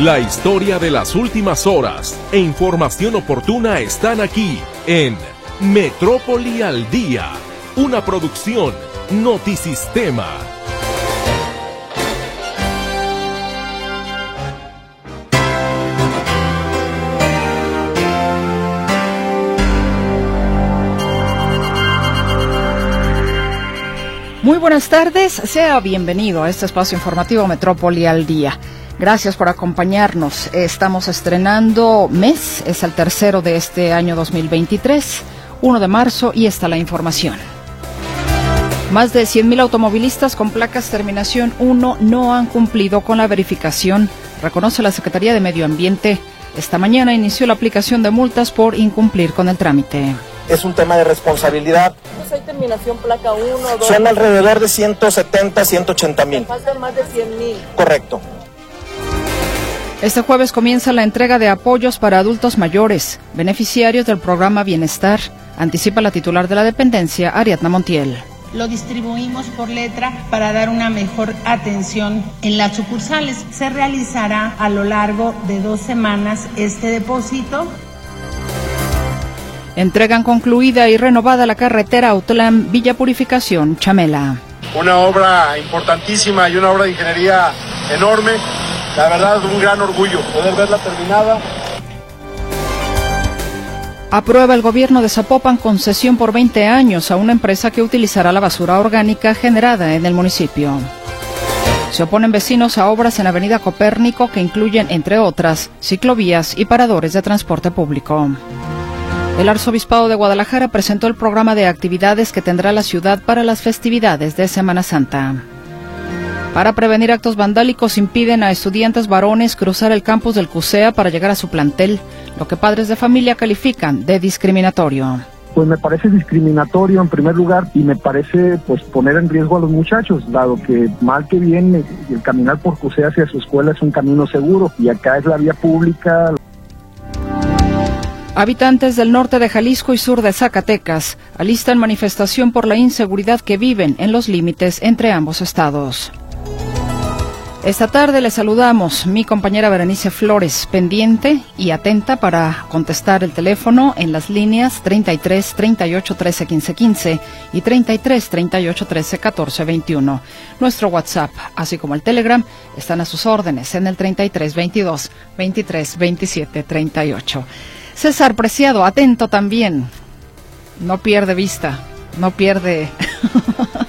La historia de las últimas horas e información oportuna están aquí en Metrópoli al Día, una producción Notisistema. Muy buenas tardes, sea bienvenido a este espacio informativo Metrópoli al Día. Gracias por acompañarnos. Estamos estrenando mes, es el tercero de este año 2023, 1 de marzo, y está la información. Más de 100.000 automovilistas con placas terminación 1 no han cumplido con la verificación, reconoce la Secretaría de Medio Ambiente. Esta mañana inició la aplicación de multas por incumplir con el trámite. Es un tema de responsabilidad hay terminación placa 1, 2? Son alrededor de 170, 180 mil. Faltan más de 100 mil. Correcto. Este jueves comienza la entrega de apoyos para adultos mayores, beneficiarios del programa Bienestar, anticipa la titular de la dependencia, Ariadna Montiel. Lo distribuimos por letra para dar una mejor atención en las sucursales. Se realizará a lo largo de dos semanas este depósito Entregan concluida y renovada la carretera Autlán Villa Purificación Chamela. Una obra importantísima y una obra de ingeniería enorme. La verdad, un gran orgullo poder verla terminada. Aprueba el gobierno de Zapopan concesión por 20 años a una empresa que utilizará la basura orgánica generada en el municipio. Se oponen vecinos a obras en Avenida Copérnico que incluyen, entre otras, ciclovías y paradores de transporte público. El Arzobispado de Guadalajara presentó el programa de actividades que tendrá la ciudad para las festividades de Semana Santa. Para prevenir actos vandálicos impiden a estudiantes varones cruzar el campus del CUSEA para llegar a su plantel, lo que padres de familia califican de discriminatorio. Pues me parece discriminatorio en primer lugar y me parece pues poner en riesgo a los muchachos, dado que mal que bien el caminar por CUSEA hacia su escuela es un camino seguro y acá es la vía pública. Habitantes del norte de Jalisco y sur de Zacatecas alistan manifestación por la inseguridad que viven en los límites entre ambos estados. Esta tarde le saludamos mi compañera Berenice Flores, pendiente y atenta para contestar el teléfono en las líneas 33 38 13 15 15 y 33 38 13 14 21. Nuestro WhatsApp, así como el Telegram, están a sus órdenes en el 33 22 23 27 38. César Preciado, atento también. No pierde vista, no pierde.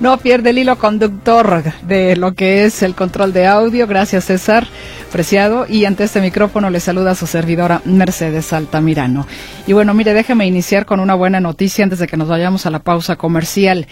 no pierde el hilo conductor de lo que es el control de audio. Gracias, César Preciado. Y ante este micrófono le saluda a su servidora Mercedes Altamirano. Y bueno, mire, déjeme iniciar con una buena noticia antes de que nos vayamos a la pausa comercial.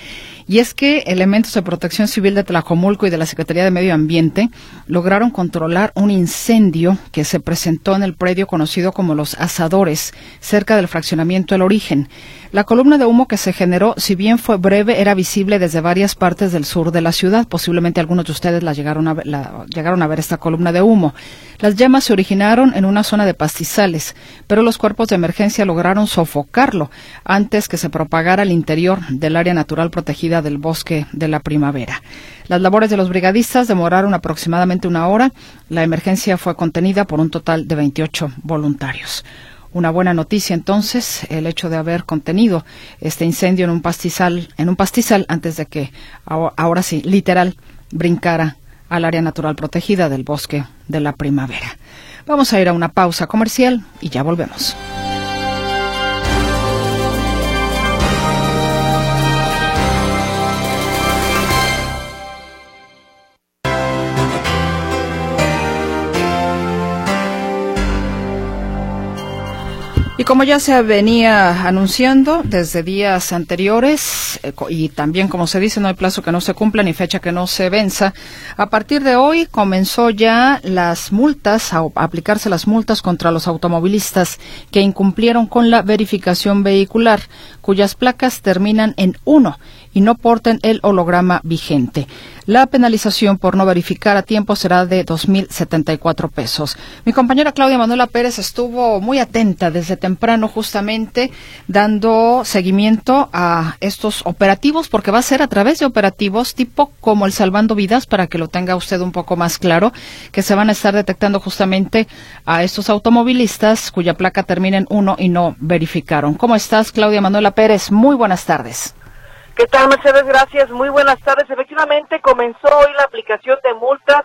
Y es que elementos de protección civil de Tlajomulco y de la Secretaría de Medio Ambiente lograron controlar un incendio que se presentó en el predio conocido como Los Asadores, cerca del fraccionamiento El Origen. La columna de humo que se generó, si bien fue breve, era visible desde varias partes del sur de la ciudad. Posiblemente algunos de ustedes la llegaron, a la, llegaron a ver esta columna de humo. Las llamas se originaron en una zona de pastizales, pero los cuerpos de emergencia lograron sofocarlo antes que se propagara al interior del área natural protegida del bosque de la primavera. Las labores de los brigadistas demoraron aproximadamente una hora. La emergencia fue contenida por un total de 28 voluntarios. Una buena noticia entonces el hecho de haber contenido este incendio en un pastizal, en un pastizal antes de que ahora sí, literal, brincara al área natural protegida del bosque de la primavera. Vamos a ir a una pausa comercial y ya volvemos. Y como ya se venía anunciando desde días anteriores, eh, y también como se dice, no hay plazo que no se cumpla ni fecha que no se venza, a partir de hoy comenzó ya las multas, a aplicarse las multas contra los automovilistas que incumplieron con la verificación vehicular, cuyas placas terminan en 1 y no porten el holograma vigente. La penalización por no verificar a tiempo será de 2.074 pesos. Mi compañera Claudia Manuela Pérez estuvo muy atenta desde temprano justamente dando seguimiento a estos operativos porque va a ser a través de operativos tipo como el Salvando Vidas para que lo tenga usted un poco más claro que se van a estar detectando justamente a estos automovilistas cuya placa termina en 1 y no verificaron. ¿Cómo estás Claudia Manuela Pérez? Muy buenas tardes. ¿Qué tal, Mercedes? Gracias. Muy buenas tardes. Efectivamente, comenzó hoy la aplicación de multas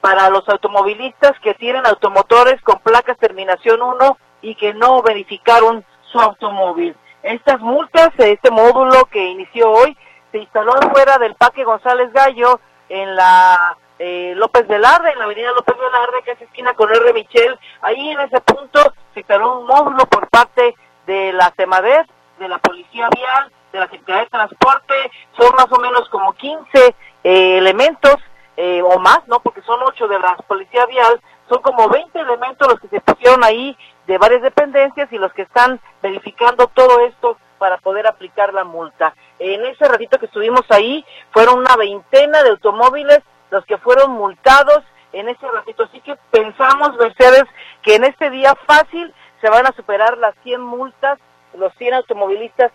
para los automovilistas que tienen automotores con placas terminación 1 y que no verificaron su automóvil. Estas multas, este módulo que inició hoy, se instaló fuera del Parque González Gallo en la eh, López Velarde, en la avenida López Velarde, que es esquina con R. Michel. Ahí en ese punto se instaló un módulo por parte de la CEMADES, de la Policía Vial, de la Secretaría de Transporte, son más o menos como 15 eh, elementos eh, o más, ¿no? Porque son 8 de la Policía Vial, son como 20 elementos los que se pusieron ahí de varias dependencias y los que están verificando todo esto para poder aplicar la multa. En ese ratito que estuvimos ahí, fueron una veintena de automóviles los que fueron multados en ese ratito. Así que pensamos, Mercedes, que en este día fácil se van a superar las 100 multas, los 100 automovilistas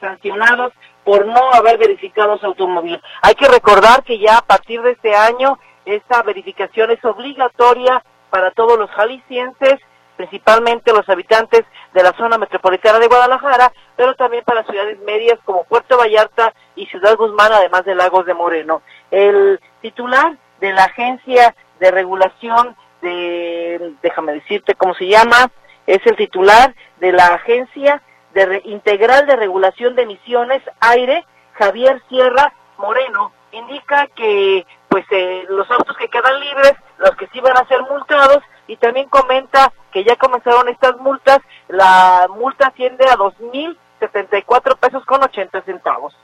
sancionados por no haber verificado su automóvil. Hay que recordar que ya a partir de este año esta verificación es obligatoria para todos los jaliscienses, principalmente los habitantes de la zona metropolitana de Guadalajara, pero también para ciudades medias como Puerto Vallarta y Ciudad Guzmán, además de Lagos de Moreno. El titular de la agencia de regulación de, déjame decirte cómo se llama, es el titular de la agencia de integral de regulación de emisiones aire, Javier Sierra Moreno, indica que pues eh, los autos que quedan libres, los que sí van a ser multados, y también comenta que ya comenzaron estas multas, la multa asciende a 2.074 pesos con 80 centavos.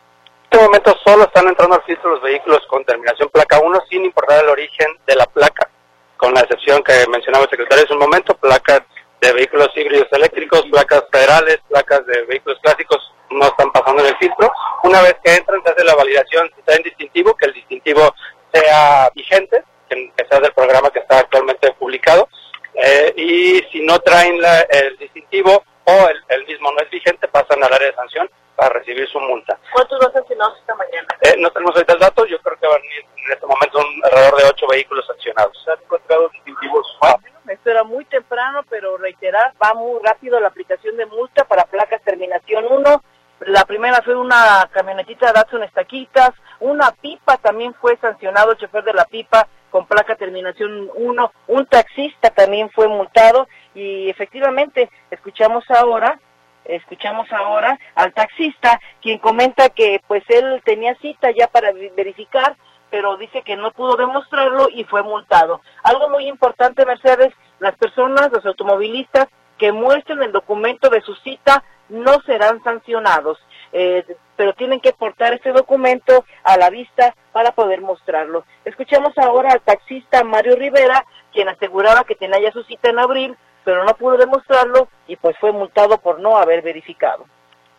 En este momento solo están entrando al filtro los vehículos con terminación placa 1 sin importar el origen de la placa, con la excepción que mencionaba el secretario hace un momento, placas de vehículos híbridos eléctricos, placas federales, placas de vehículos clásicos no están pasando en el filtro. Una vez que entran se hace la validación si está en distintivo, que el distintivo sea vigente, que, sea del programa que está actualmente publicado, eh, y si no traen el distintivo o el, mismo no es vigente, pasan al área de sanción para recibir su multa. ¿Cuántos van sancionados esta mañana? Eh, no tenemos ahorita el dato, yo creo que van en este momento un alrededor de ocho vehículos sancionados. ¿Se han encontrado distintivos esto era muy temprano, pero reiterar, va muy rápido la aplicación de multa para placas terminación 1. La primera fue una camionetita Datsun Estaquitas, una pipa también fue sancionado el chofer de la pipa con placa terminación 1, un taxista también fue multado y efectivamente escuchamos ahora escuchamos ahora al taxista quien comenta que pues él tenía cita ya para verificar pero dice que no pudo demostrarlo y fue multado. Algo muy importante, Mercedes, las personas, los automovilistas que muestren el documento de su cita no serán sancionados, eh, pero tienen que portar este documento a la vista para poder mostrarlo. Escuchamos ahora al taxista Mario Rivera, quien aseguraba que tenía ya su cita en abril, pero no pudo demostrarlo y pues fue multado por no haber verificado.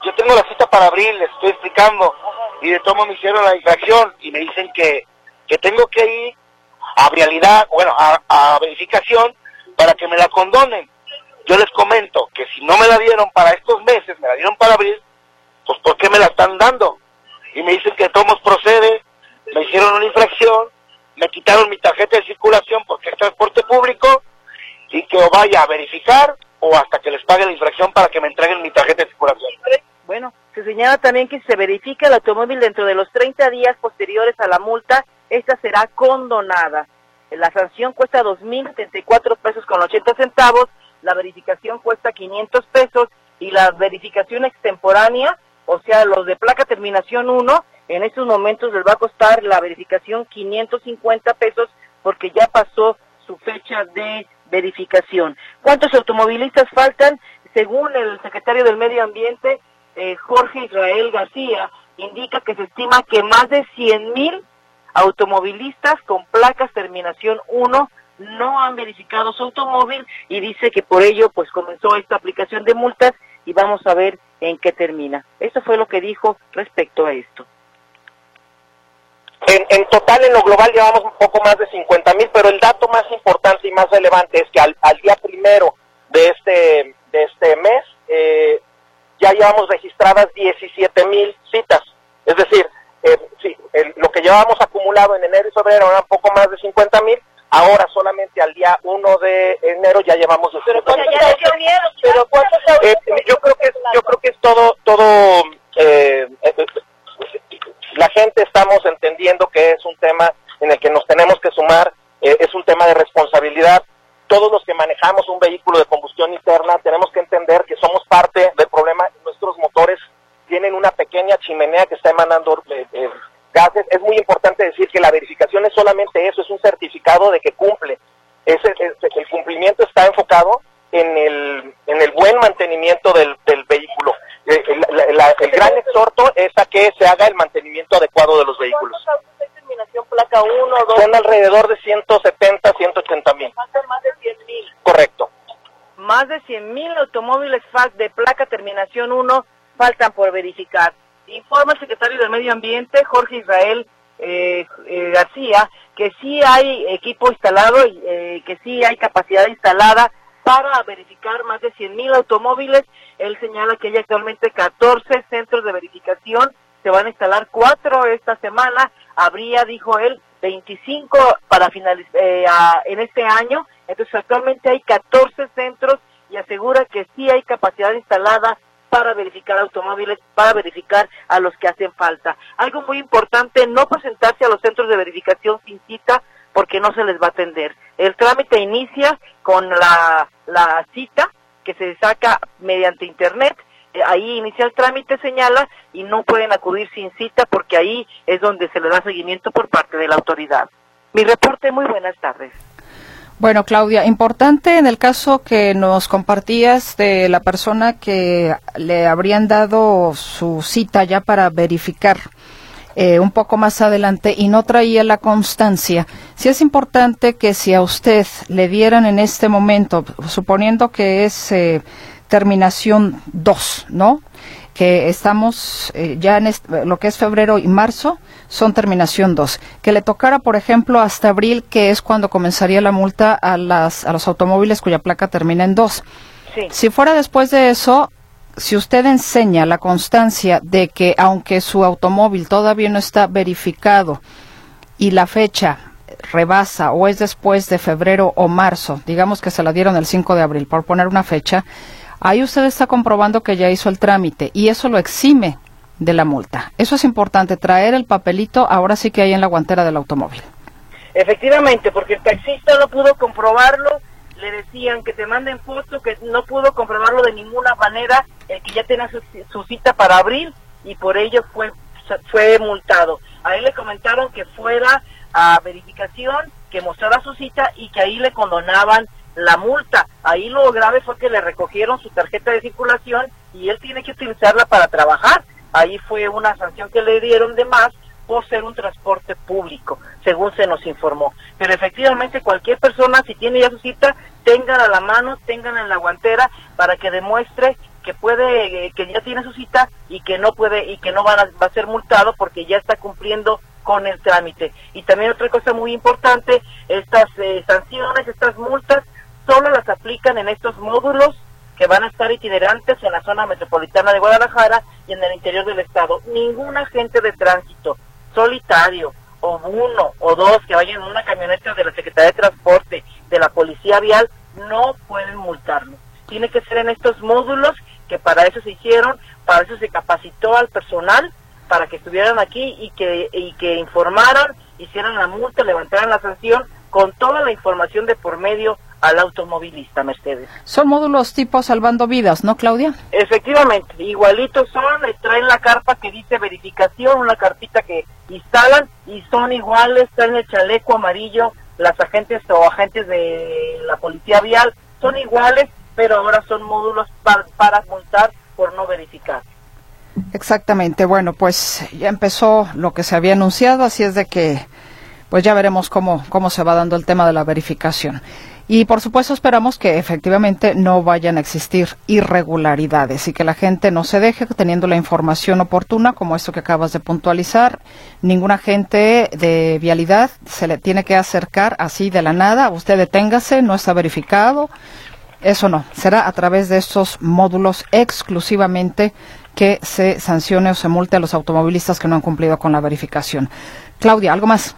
Yo tengo la cita para abril, les estoy explicando, y de tomo me hicieron la infracción y me dicen que, que tengo que ir a realidad, bueno, a, verificación para que me la condonen. Yo les comento que si no me la dieron para estos meses, me la dieron para abril, pues ¿por qué me la están dando? Y me dicen que Tomos procede, me hicieron una infracción, me quitaron mi tarjeta de circulación porque es transporte público y que o vaya a verificar o hasta que les pague la infracción para que me entreguen mi tarjeta de circulación. Bueno, se señala también que si se verifica el automóvil dentro de los 30 días posteriores a la multa, esta será condonada. La sanción cuesta 2.074 pesos con 80 centavos, la verificación cuesta 500 pesos y la verificación extemporánea, o sea, los de placa terminación 1, en estos momentos les va a costar la verificación 550 pesos porque ya pasó su fecha de verificación. ¿Cuántos automovilistas faltan? Según el secretario del Medio Ambiente, eh, Jorge Israel García, indica que se estima que más de 100.000 automovilistas con placas terminación 1 no han verificado su automóvil y dice que por ello pues comenzó esta aplicación de multas y vamos a ver en qué termina. Eso fue lo que dijo respecto a esto. En, en, total, en lo global, llevamos un poco más de 50 mil, pero el dato más importante y más relevante es que al, al día primero de este, de este mes eh, ya llevamos registradas 17 mil citas. Es decir, eh, sí, el, lo que llevábamos acumulado en enero y febrero era un poco más de 50 mil, ahora solamente al día 1 de enero ya llevamos los pero, ¿cuántos ya pero ¿cuántos eh, yo creo que es, yo creo que es todo todo eh, la gente estamos entendiendo que es un tema en el que nos tenemos que sumar, eh, es un tema de responsabilidad. Todos los que manejamos un vehículo de combustión interna tenemos que entender que somos parte del problema. Nuestros motores tienen una pequeña chimenea que está emanando eh, eh, gases. Es muy importante decir que la verificación es solamente eso, es un certificado de que cumple. Ese, ese, el cumplimiento está enfocado en el, en el buen mantenimiento del, del vehículo. Eh, el, la, el, gran exhorto es a que se haga el mantenimiento adecuado de los vehículos. ¿Cuántos autos de terminación placa 1 2? Son alrededor de 170, 180 mil. Más de 100 mil. Correcto. Más de 100 mil automóviles FAC de placa terminación 1 faltan por verificar. Informa el secretario del Medio Ambiente, Jorge Israel eh, eh, García, que sí hay equipo instalado y eh, que sí hay capacidad instalada para verificar más de 100 mil automóviles. Él señala que hay actualmente 14 centros de verificación, se van a instalar cuatro esta semana, habría, dijo él, 25 para finalizar eh, en este año, entonces actualmente hay 14 centros y asegura que sí hay capacidad instalada para verificar automóviles, para verificar a los que hacen falta. Algo muy importante, no presentarse a los centros de verificación sin cita, porque no se les va a atender. El trámite inicia con la, la cita que se saca mediante internet, eh, ahí inicia el trámite, señala, y no pueden acudir sin cita porque ahí es donde se le da seguimiento por parte de la autoridad. Mi reporte, muy buenas tardes. Bueno, Claudia, importante en el caso que nos compartías de la persona que le habrían dado su cita ya para verificar eh, un poco más adelante y no traía la constancia. Sí es importante que si a usted le dieran en este momento, suponiendo que es eh, terminación 2, ¿no? que estamos eh, ya en lo que es febrero y marzo son terminación 2. Que le tocara, por ejemplo, hasta abril, que es cuando comenzaría la multa a, las, a los automóviles cuya placa termina en 2. Sí. Si fuera después de eso, si usted enseña la constancia de que aunque su automóvil todavía no está verificado y la fecha rebasa o es después de febrero o marzo, digamos que se la dieron el 5 de abril, por poner una fecha, ahí usted está comprobando que ya hizo el trámite y eso lo exime de la multa. Eso es importante, traer el papelito ahora sí que hay en la guantera del automóvil. Efectivamente, porque el taxista no pudo comprobarlo, le decían que te manden fotos, que no pudo comprobarlo de ninguna manera, el que ya tenía su, cita para abril y por ello fue, fue multado. A él le comentaron que fuera a verificación, que mostrara su cita y que ahí le condonaban la multa. Ahí lo grave fue que le recogieron su tarjeta de circulación y él tiene que utilizarla para trabajar. Ahí fue una sanción que le dieron de más por ser un transporte público, según se nos informó. Pero efectivamente cualquier persona, si tiene ya su cita, tengan a la mano, tengan en la guantera para que demuestre que puede, que ya tiene su cita y que no puede y que no van va a ser multado porque ya está cumpliendo con el trámite. Y también otra cosa muy importante, estas eh, sanciones, estas multas, solo las aplican en estos módulos que van a estar itinerantes en la zona metropolitana de Guadalajara y en el interior del estado. Ningún agente de tránsito solitario o uno o dos que vayan en una camioneta de la Secretaría de Transporte, de la Policía Vial, no pueden multarlo. Tiene que ser en estos módulos que para eso se hicieron, para eso se capacitó al personal, para que estuvieran aquí y que, y que informaran, hicieran la multa, levantaran la sanción con toda la información de por medio al automovilista, Mercedes. Son módulos tipo salvando vidas, ¿no, Claudia? Efectivamente, igualitos son, le traen la carpa que dice verificación, una carpita que instalan y son iguales, traen el chaleco amarillo, las agentes o agentes de la policía vial son iguales, pero ahora son módulos para, para multar por no verificar. Exactamente, bueno, pues ya empezó lo que se había anunciado, así es de que pues ya veremos cómo, cómo se va dando el tema de la verificación. Y por supuesto esperamos que efectivamente no vayan a existir irregularidades y que la gente no se deje teniendo la información oportuna como esto que acabas de puntualizar. Ningún agente de vialidad se le tiene que acercar así de la nada. Usted deténgase, no está verificado. Eso no, será a través de estos módulos exclusivamente que se sancione o se multe a los automovilistas que no han cumplido con la verificación. Claudia, ¿algo más?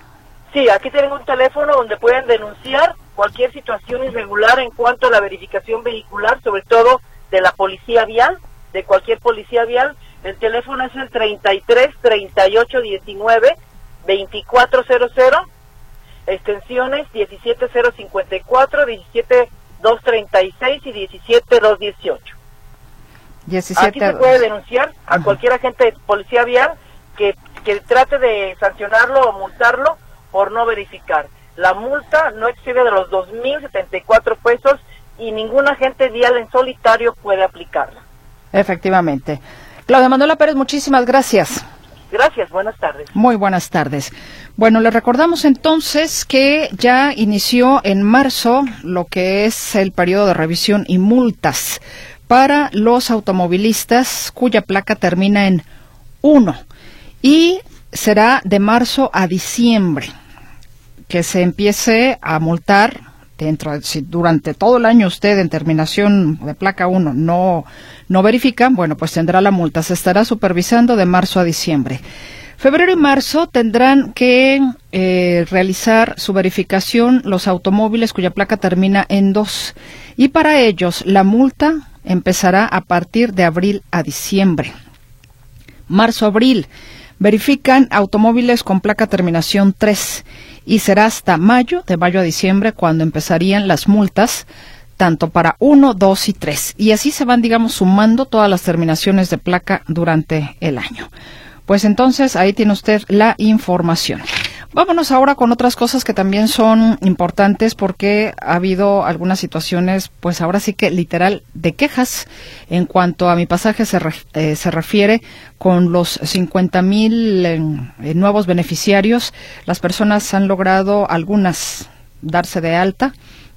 Sí, aquí tienen un teléfono donde pueden denunciar cualquier situación irregular en cuanto a la verificación vehicular, sobre todo de la policía vial, de cualquier policía vial. El teléfono es el 33 38 19 2400, extensiones 17054, 17236 y 17218. 17 Aquí se puede denunciar a cualquier agente de policía vial que, que trate de sancionarlo o multarlo por no verificar. La multa no excede de los 2.074 pesos y ningún agente vial en solitario puede aplicarla. Efectivamente. Claudia Manuela Pérez, muchísimas gracias. Gracias, buenas tardes. Muy buenas tardes. Bueno, le recordamos entonces que ya inició en marzo lo que es el periodo de revisión y multas para los automovilistas cuya placa termina en 1 y será de marzo a diciembre que se empiece a multar dentro si durante todo el año usted en terminación de placa 1 no no verifica, bueno, pues tendrá la multa, se estará supervisando de marzo a diciembre. Febrero y marzo tendrán que eh, realizar su verificación los automóviles cuya placa termina en 2 y para ellos la multa empezará a partir de abril a diciembre. Marzo-abril verifican automóviles con placa terminación 3 y será hasta mayo, de mayo a diciembre, cuando empezarían las multas, tanto para 1, 2 y 3. Y así se van, digamos, sumando todas las terminaciones de placa durante el año. Pues entonces ahí tiene usted la información. Vámonos ahora con otras cosas que también son importantes porque ha habido algunas situaciones, pues ahora sí que literal, de quejas en cuanto a mi pasaje se, eh, se refiere con los 50 mil eh, nuevos beneficiarios. Las personas han logrado algunas darse de alta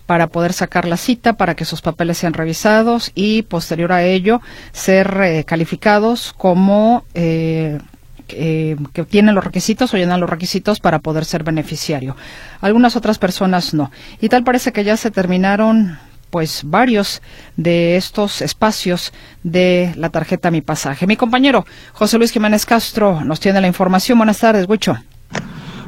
para poder sacar la cita, para que sus papeles sean revisados y posterior a ello ser eh, calificados como eh, que tienen los requisitos o llenan los requisitos para poder ser beneficiario. Algunas otras personas no. Y tal parece que ya se terminaron pues varios de estos espacios de la tarjeta Mi Pasaje. Mi compañero José Luis Jiménez Castro nos tiene la información. Buenas tardes, Huicho.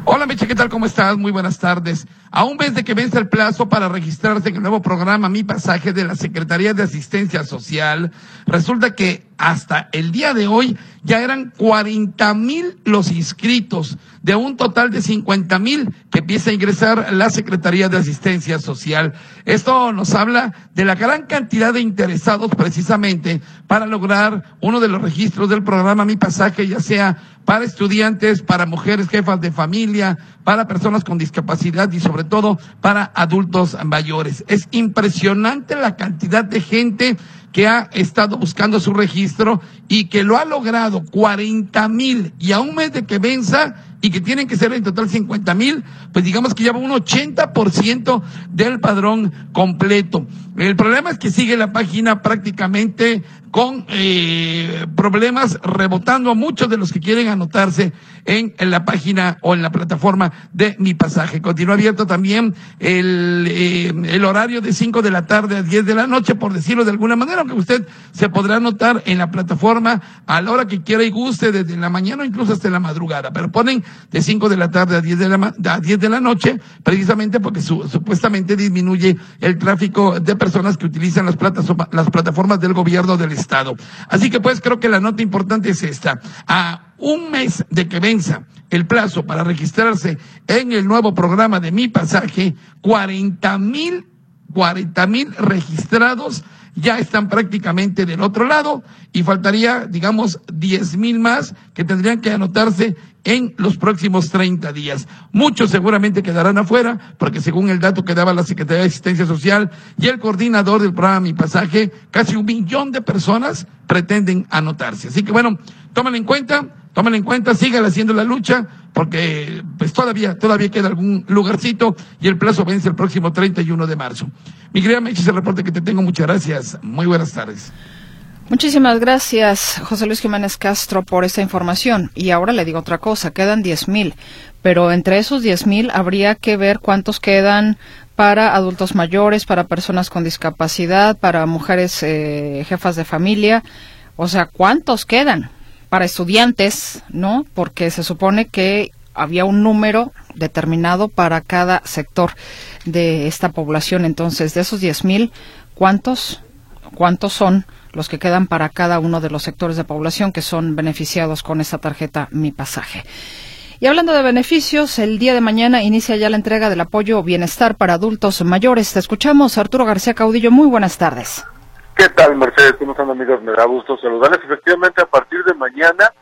Hola Meche, ¿qué tal? ¿Cómo estás? Muy buenas tardes. A un mes de que vence el plazo para registrarse en el nuevo programa Mi Pasaje de la Secretaría de Asistencia Social, resulta que hasta el día de hoy ya eran 40 mil los inscritos de un total de 50 mil que empieza a ingresar la Secretaría de Asistencia Social. Esto nos habla de la gran cantidad de interesados precisamente para lograr uno de los registros del programa Mi Pasaje, ya sea para estudiantes, para mujeres jefas de familia, para personas con discapacidad y sobre todo para adultos mayores. Es impresionante la cantidad de gente que ha estado buscando su registro y que lo ha logrado 40 mil. Y a un mes de que venza y que tienen que ser en total 50 mil, pues digamos que lleva un 80% del padrón completo. El problema es que sigue la página prácticamente con eh, problemas rebotando a muchos de los que quieren anotarse en, la página o en la plataforma de Mi Pasaje. Continúa abierto también el, eh, el horario de 5 de la tarde a 10 de la noche, por decirlo de alguna manera, aunque usted se podrá anotar en la plataforma a la hora que quiera y guste, desde la mañana o incluso hasta la madrugada. Pero ponen de 5 de la tarde a 10 de la, a 10 de la noche, precisamente porque supuestamente disminuye el tráfico de personas que utilizan las, las plataformas del gobierno del Estado. Así que pues creo que la nota importante es esta. A un mes de que venza el plazo para registrarse en el nuevo programa de Mi Pasaje, 40 mil, 40 mil registrados ya están prácticamente del otro lado y faltaría, digamos, 10 mil más que tendrían que anotarse en los próximos 30 días. Muchos seguramente quedarán afuera, porque según el dato que daba la Secretaría de Asistencia Social y el coordinador del programa Mi Pasaje, casi un millón de personas pretenden anotarse. Así que bueno, tomen en cuenta, Tómenlo en cuenta, sigan haciendo la lucha, porque pues todavía, todavía queda algún lugarcito y el plazo vence el próximo 31 de marzo. Mi querida Meche, el reporte que te tengo, muchas gracias. Muy buenas tardes. Muchísimas gracias, José Luis Jiménez Castro, por esta información. Y ahora le digo otra cosa, quedan 10 mil, pero entre esos 10 mil habría que ver cuántos quedan para adultos mayores, para personas con discapacidad, para mujeres eh, jefas de familia. O sea, ¿cuántos quedan? Para estudiantes, ¿no? Porque se supone que había un número determinado para cada sector de esta población. Entonces, de esos 10 mil, ¿cuántos, ¿cuántos son los que quedan para cada uno de los sectores de población que son beneficiados con esta tarjeta Mi Pasaje? Y hablando de beneficios, el día de mañana inicia ya la entrega del apoyo bienestar para adultos mayores. Te escuchamos, Arturo García Caudillo. Muy buenas tardes. ¿Qué tal, Mercedes? ¿Cómo están, amigos? Me da gusto saludarles. Efectivamente, a partir de mañana,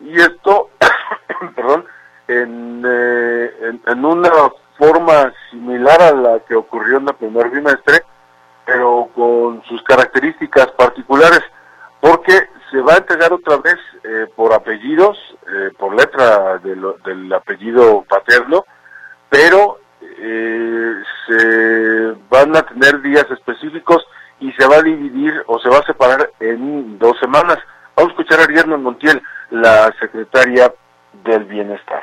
y esto, perdón, en, eh, en, una forma similar a la que ocurrió en el primer bimestre, pero con sus características particulares, porque se va a entregar otra vez eh, por apellidos, eh, por letra del apellido paterno, pero eh, se van a tener días específicos y se va a dividir o se va a separar en dos semanas. Vamos a escuchar a Ariadna Montiel, la secretaria del Bienestar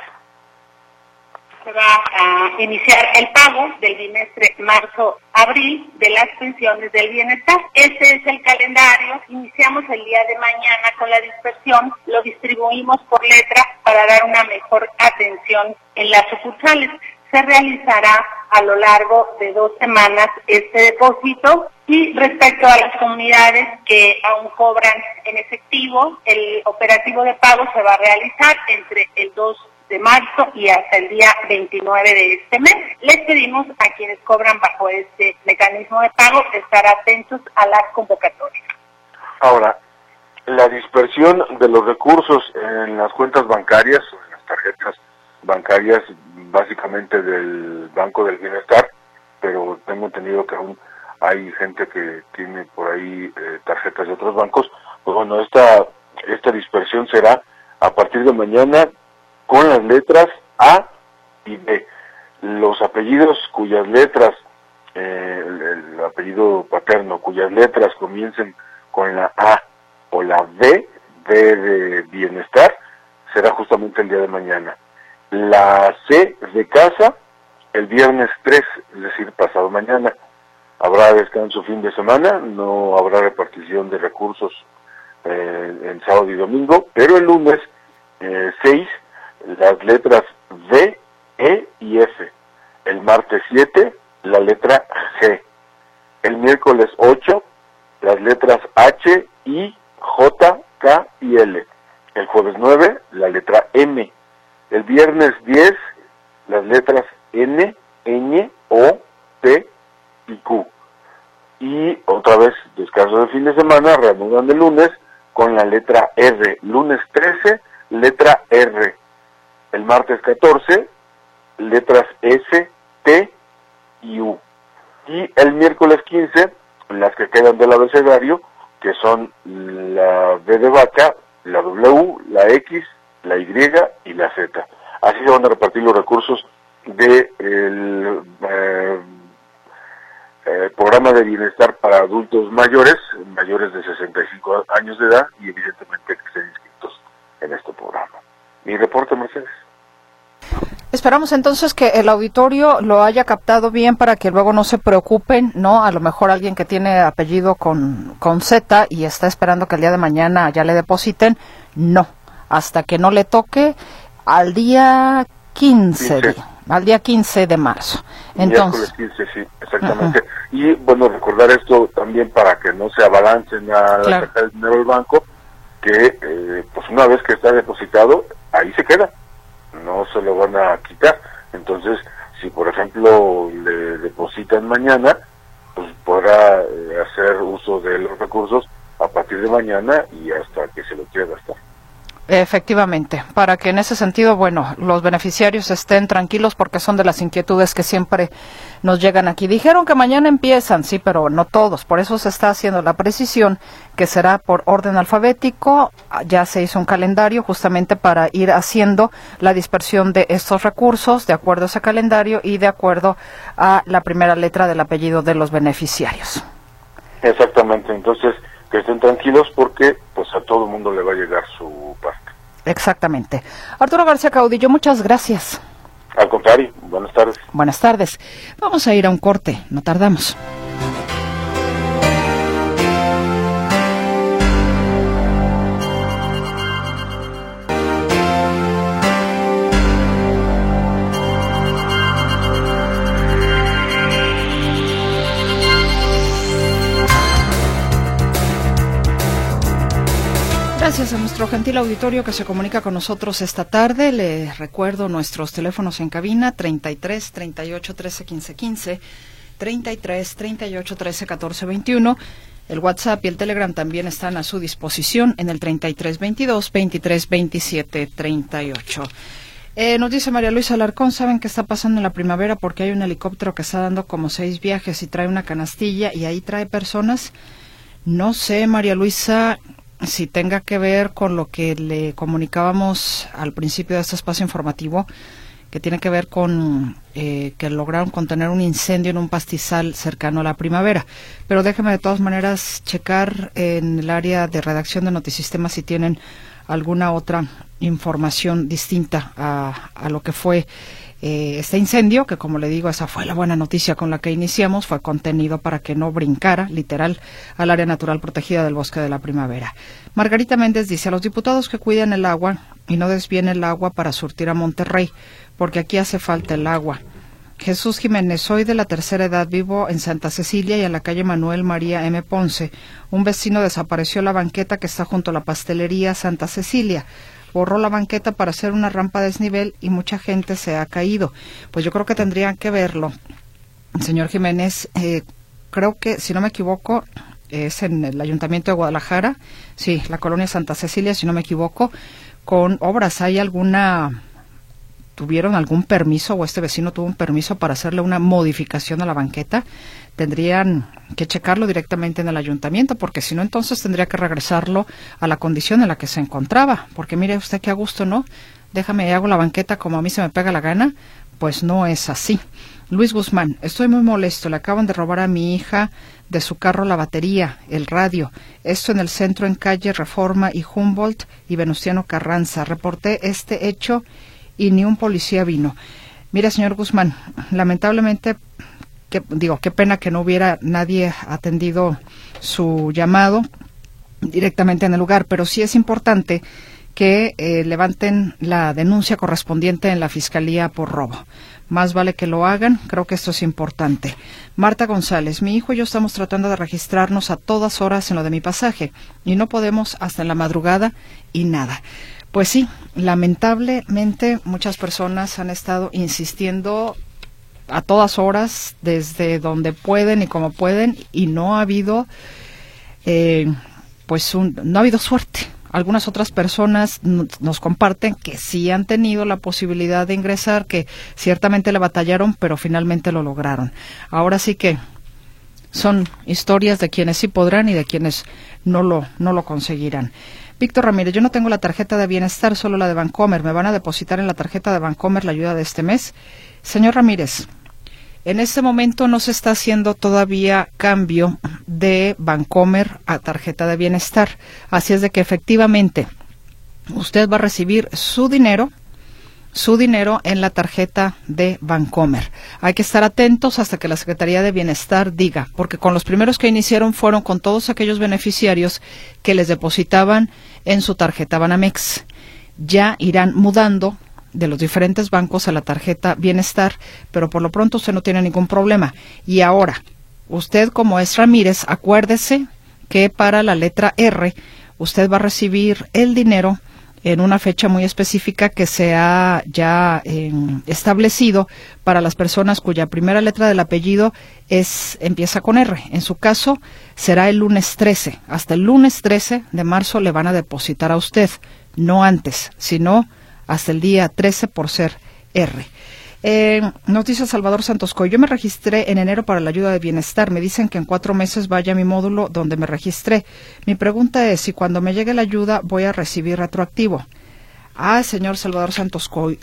se va a iniciar el pago del bimestre marzo-abril de las pensiones del bienestar. Este es el calendario. Iniciamos el día de mañana con la dispersión, lo distribuimos por letra para dar una mejor atención en las sucursales. Se realizará a lo largo de dos semanas este depósito y respecto a las comunidades que aún cobran en efectivo, el operativo de pago se va a realizar entre el 2 de marzo y hasta el día 29 de este mes. Les pedimos a quienes cobran bajo este mecanismo de pago estar atentos a las convocatorias. Ahora, la dispersión de los recursos en las cuentas bancarias o en las tarjetas bancarias básicamente del Banco del Bienestar, pero tengo entendido que aún hay gente que tiene por ahí eh, tarjetas de otros bancos, pues bueno, esta, esta dispersión será a partir de mañana con las letras A y B. Los apellidos cuyas letras, eh, el, apellido paterno, cuyas letras comiencen con la A o la B, B de bienestar, será justamente el día de mañana. La C de casa, el viernes 3, es decir, pasado mañana. Habrá descanso fin de semana, no habrá repartición de recursos eh, en sábado y domingo, pero el lunes eh, 6 las letras V, E y F. El martes 7, la letra G. El miércoles 8, las letras H, I, J, K y L. El jueves 9, la letra M. El viernes 10, las letras N, Ñ, O, P y Q. Y otra vez, descanso de fin de semana, reanudan el lunes con la letra R. Lunes 13, letra R el martes 14, letras S, T y U. Y el miércoles 15, las que quedan del abecedario, que son la B de vaca, la W, la X, la Y y la Z. Así se van a repartir los recursos del de eh, eh, programa de bienestar para adultos mayores, mayores de 65 años de edad y evidentemente que estén inscritos en este programa. Mi reporte, Mercedes. Esperamos entonces que el auditorio lo haya captado bien para que luego no se preocupen, ¿no? A lo mejor alguien que tiene apellido con, con Z y está esperando que el día de mañana ya le depositen, no. Hasta que no le toque al día 15, al día 15 de marzo. Entonces, 15, sí, exactamente. Y bueno, recordar esto también para que no se avalancen a sacar el dinero del banco, que eh, pues una vez que está depositado, ahí se queda no se lo van a quitar. Entonces, si por ejemplo le depositan mañana, pues podrá eh, hacer uso de los recursos a partir de mañana y hasta que se lo quiera gastar. Efectivamente, para que en ese sentido, bueno, los beneficiarios estén tranquilos porque son de las inquietudes que siempre nos llegan aquí. Dijeron que mañana empiezan, sí, pero no todos. Por eso se está haciendo la precisión que será por orden alfabético. Ya se hizo un calendario justamente para ir haciendo la dispersión de estos recursos de acuerdo a ese calendario y de acuerdo a la primera letra del apellido de los beneficiarios. Exactamente. Entonces, que estén tranquilos porque pues a todo el mundo le va a llegar su. Exactamente. Arturo García Caudillo, muchas gracias. Al contrario, buenas tardes. Buenas tardes. Vamos a ir a un corte, no tardamos. Gracias a nuestro gentil auditorio que se comunica con nosotros esta tarde. Le recuerdo nuestros teléfonos en cabina 33 38 13 15 15, 33 38 13 14 21. El WhatsApp y el Telegram también están a su disposición en el 33 22 23 27 38. Eh, nos dice María Luisa Alarcón, ¿saben qué está pasando en la primavera? Porque hay un helicóptero que está dando como seis viajes y trae una canastilla y ahí trae personas. No sé, María Luisa, si tenga que ver con lo que le comunicábamos al principio de este espacio informativo, que tiene que ver con eh, que lograron contener un incendio en un pastizal cercano a la primavera. Pero déjeme de todas maneras checar en el área de redacción de Notisistemas si tienen alguna otra información distinta a lo que fue eh, este incendio, que como le digo, esa fue la buena noticia con la que iniciamos, fue contenido para que no brincara, literal, al área natural protegida del bosque de la primavera. Margarita Méndez dice a los diputados que cuiden el agua y no desvíen el agua para surtir a Monterrey, porque aquí hace falta el agua. Jesús Jiménez, soy de la tercera edad, vivo en Santa Cecilia y en la calle Manuel María M. Ponce. Un vecino desapareció la banqueta que está junto a la pastelería Santa Cecilia borró la banqueta para hacer una rampa de desnivel y mucha gente se ha caído. Pues yo creo que tendrían que verlo. Señor Jiménez, eh, creo que, si no me equivoco, es en el Ayuntamiento de Guadalajara, sí, la colonia Santa Cecilia, si no me equivoco, con obras. ¿Hay alguna tuvieron algún permiso o este vecino tuvo un permiso para hacerle una modificación a la banqueta, tendrían que checarlo directamente en el ayuntamiento, porque si no, entonces tendría que regresarlo a la condición en la que se encontraba. Porque mire usted qué a gusto, ¿no? Déjame, hago la banqueta como a mí se me pega la gana. Pues no es así. Luis Guzmán, estoy muy molesto. Le acaban de robar a mi hija de su carro la batería, el radio. Esto en el centro en calle Reforma y Humboldt y Venustiano Carranza. Reporté este hecho y ni un policía vino. Mira, señor Guzmán, lamentablemente, que, digo, qué pena que no hubiera nadie atendido su llamado directamente en el lugar, pero sí es importante que eh, levanten la denuncia correspondiente en la Fiscalía por robo. Más vale que lo hagan, creo que esto es importante. Marta González, mi hijo y yo estamos tratando de registrarnos a todas horas en lo de mi pasaje y no podemos hasta en la madrugada y nada. Pues sí, lamentablemente muchas personas han estado insistiendo a todas horas, desde donde pueden y como pueden, y no ha habido, eh, pues, no ha habido suerte. Algunas otras personas nos comparten que sí han tenido la posibilidad de ingresar, que ciertamente le batallaron, pero finalmente lo lograron. Ahora sí que son historias de quienes sí podrán y de quienes no lo, no lo conseguirán. Víctor Ramírez, yo no tengo la tarjeta de bienestar, solo la de Bancomer. ¿Me van a depositar en la tarjeta de Bancomer la ayuda de este mes? Señor Ramírez, en este momento no se está haciendo todavía cambio de Bancomer a tarjeta de bienestar. Así es de que efectivamente usted va a recibir su dinero su dinero en la tarjeta de Bancomer. Hay que estar atentos hasta que la Secretaría de Bienestar diga, porque con los primeros que iniciaron fueron con todos aquellos beneficiarios que les depositaban en su tarjeta Banamex. Ya irán mudando de los diferentes bancos a la tarjeta Bienestar, pero por lo pronto usted no tiene ningún problema. Y ahora, usted como es Ramírez, acuérdese que para la letra R usted va a recibir el dinero en una fecha muy específica que se ha ya em, establecido para las personas cuya primera letra del apellido es empieza con R. En su caso será el lunes 13. Hasta el lunes 13 de marzo le van a depositar a usted. no antes, sino hasta el día 13 por ser R. Eh, Noticias Salvador Santos Coy. Yo me registré en enero para la ayuda de bienestar. Me dicen que en cuatro meses vaya a mi módulo donde me registré. Mi pregunta es si cuando me llegue la ayuda voy a recibir retroactivo. Ah, señor Salvador Santos Coy,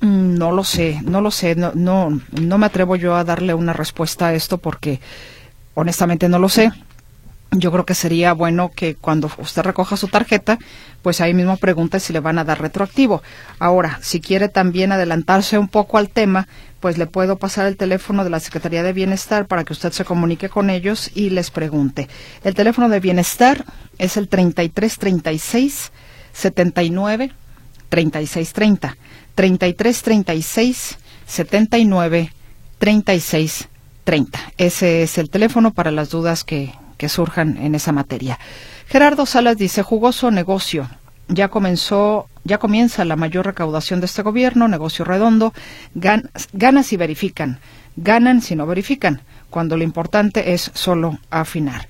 mm, no lo sé, no lo sé, no, no, no me atrevo yo a darle una respuesta a esto porque honestamente no lo sé yo creo que sería bueno que cuando usted recoja su tarjeta, pues ahí mismo pregunte si le van a dar retroactivo. Ahora, si quiere también adelantarse un poco al tema, pues le puedo pasar el teléfono de la Secretaría de Bienestar para que usted se comunique con ellos y les pregunte. El teléfono de Bienestar es el 3336 79 3630. 3336 79 3630. Ese es el teléfono para las dudas que que surjan en esa materia. Gerardo Salas dice, jugoso negocio. Ya comenzó, ya comienza la mayor recaudación de este gobierno, negocio redondo, ganan si verifican, ganan si no verifican, cuando lo importante es solo afinar.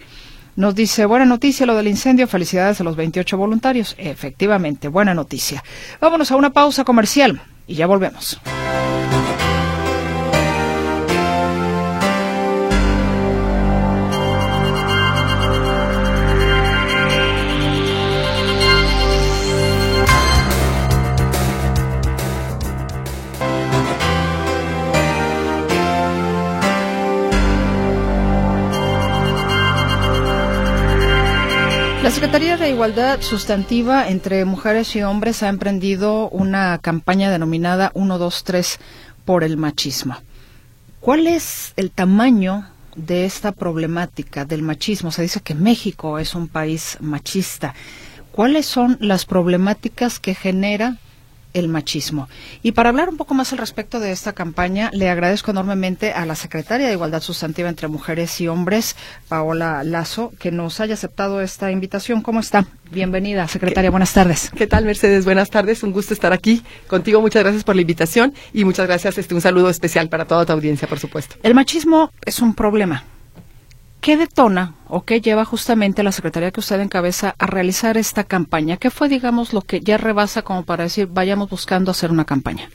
Nos dice, buena noticia lo del incendio, felicidades a los 28 voluntarios. Efectivamente, buena noticia. Vámonos a una pausa comercial y ya volvemos. La Secretaría de Igualdad Sustantiva entre Mujeres y Hombres ha emprendido una campaña denominada 123 por el machismo. ¿Cuál es el tamaño de esta problemática del machismo? Se dice que México es un país machista. ¿Cuáles son las problemáticas que genera el machismo. Y para hablar un poco más al respecto de esta campaña, le agradezco enormemente a la secretaria de Igualdad Sustantiva entre Mujeres y Hombres, Paola Lazo, que nos haya aceptado esta invitación. ¿Cómo está? Bienvenida, secretaria. Buenas tardes. ¿Qué tal, Mercedes? Buenas tardes. Un gusto estar aquí contigo. Muchas gracias por la invitación y muchas gracias. Este, un saludo especial para toda tu audiencia, por supuesto. El machismo es un problema ¿Qué detona o qué lleva justamente a la Secretaría que usted encabeza a realizar esta campaña? ¿Qué fue, digamos, lo que ya rebasa como para decir, vayamos buscando hacer una campaña?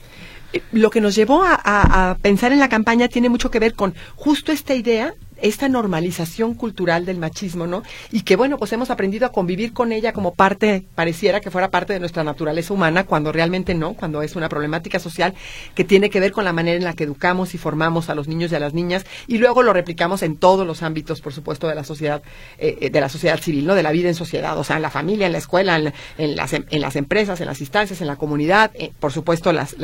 Eh, lo que nos llevó a, a, pensar en la campaña tiene mucho que ver con justo esta idea esta normalización cultural del machismo, ¿no? Y que, bueno, pues hemos aprendido a convivir con ella como parte, pareciera que fuera parte de nuestra naturaleza humana, cuando realmente no, cuando es una problemática social que tiene que ver con la manera en la que educamos y formamos a los niños y a las niñas, y luego lo replicamos en todos los ámbitos, por supuesto, de la sociedad, eh, eh, de la sociedad civil, ¿no? De la vida en sociedad, o sea, en la familia, en la escuela, en, las, en las empresas, en las instancias, en la comunidad, eh, por supuesto, las,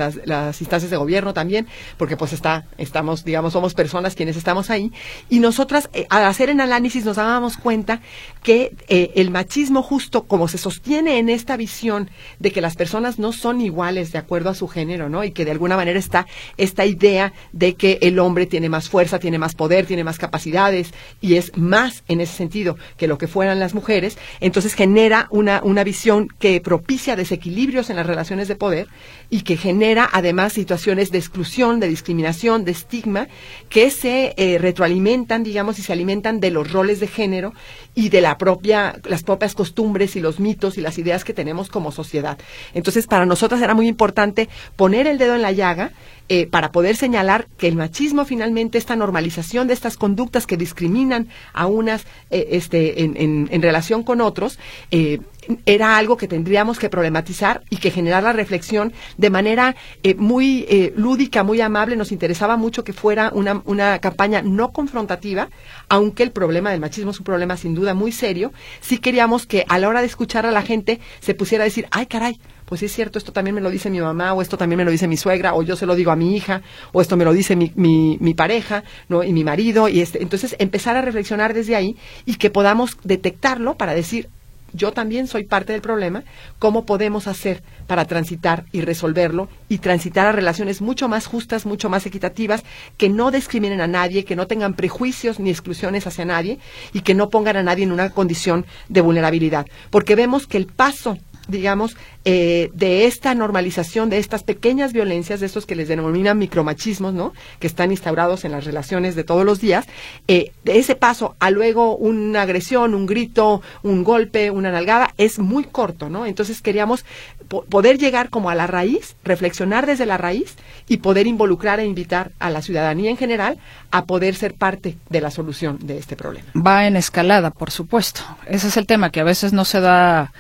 instancias de gobierno también, porque pues está, estamos, digamos, somos personas quienes estamos ahí, y nosotras eh, al hacer el análisis nos dábamos cuenta que eh, el machismo justo como se sostiene en esta visión de que las personas no son iguales de acuerdo a su género, ¿no? Y que de alguna manera está esta idea de que el hombre tiene más fuerza, tiene más poder, tiene más capacidades y es más en ese sentido que lo que fueran las mujeres, entonces genera una, una visión que propicia desequilibrios en las relaciones de poder y que genera además situaciones de exclusión, de discriminación, de estigma que se eh, retroalimentan digamos, y se alimentan de los roles de género y de la propia, las propias costumbres y los mitos y las ideas que tenemos como sociedad. Entonces, para nosotras era muy importante poner el dedo en la llaga eh, para poder señalar que el machismo finalmente, esta normalización de estas conductas que discriminan a unas eh, este, en, en, relación con otros, eh, era algo que tendríamos que problematizar y que generar la reflexión de manera muy lúdica, muy amable. Nos interesaba mucho que fuera una, una campaña no confrontativa, aunque el problema del machismo es un problema sin duda muy serio. Sí queríamos que a la hora de escuchar a la gente se pusiera a decir, ay caray, pues es cierto, esto también me lo dice mi mamá, o esto también me lo dice mi suegra, o yo se lo digo a mi hija, o esto me lo dice mi, mi, pareja, ¿no? Y mi marido, y este, entonces empezar a reflexionar desde ahí y que podamos detectarlo para decir, yo también soy parte del problema, ¿cómo podemos hacer para transitar y resolverlo y transitar a relaciones mucho más justas, mucho más equitativas, que no discriminen a nadie, que no tengan prejuicios ni exclusiones hacia nadie y que no pongan a nadie en una condición de vulnerabilidad? Porque vemos que el paso digamos, eh, de esta normalización, de estas pequeñas violencias, de estos que les denominan micromachismos, ¿no? Que están instaurados en las relaciones de todos los días, eh, de ese paso a luego una agresión, un grito, un golpe, una nalgada, es muy corto, ¿no? Entonces queríamos poder llegar como a la raíz, reflexionar desde la raíz y poder involucrar e invitar a la ciudadanía en general a poder ser parte de la solución de este problema. Va en escalada, por supuesto. Ese es el tema que a veces no se da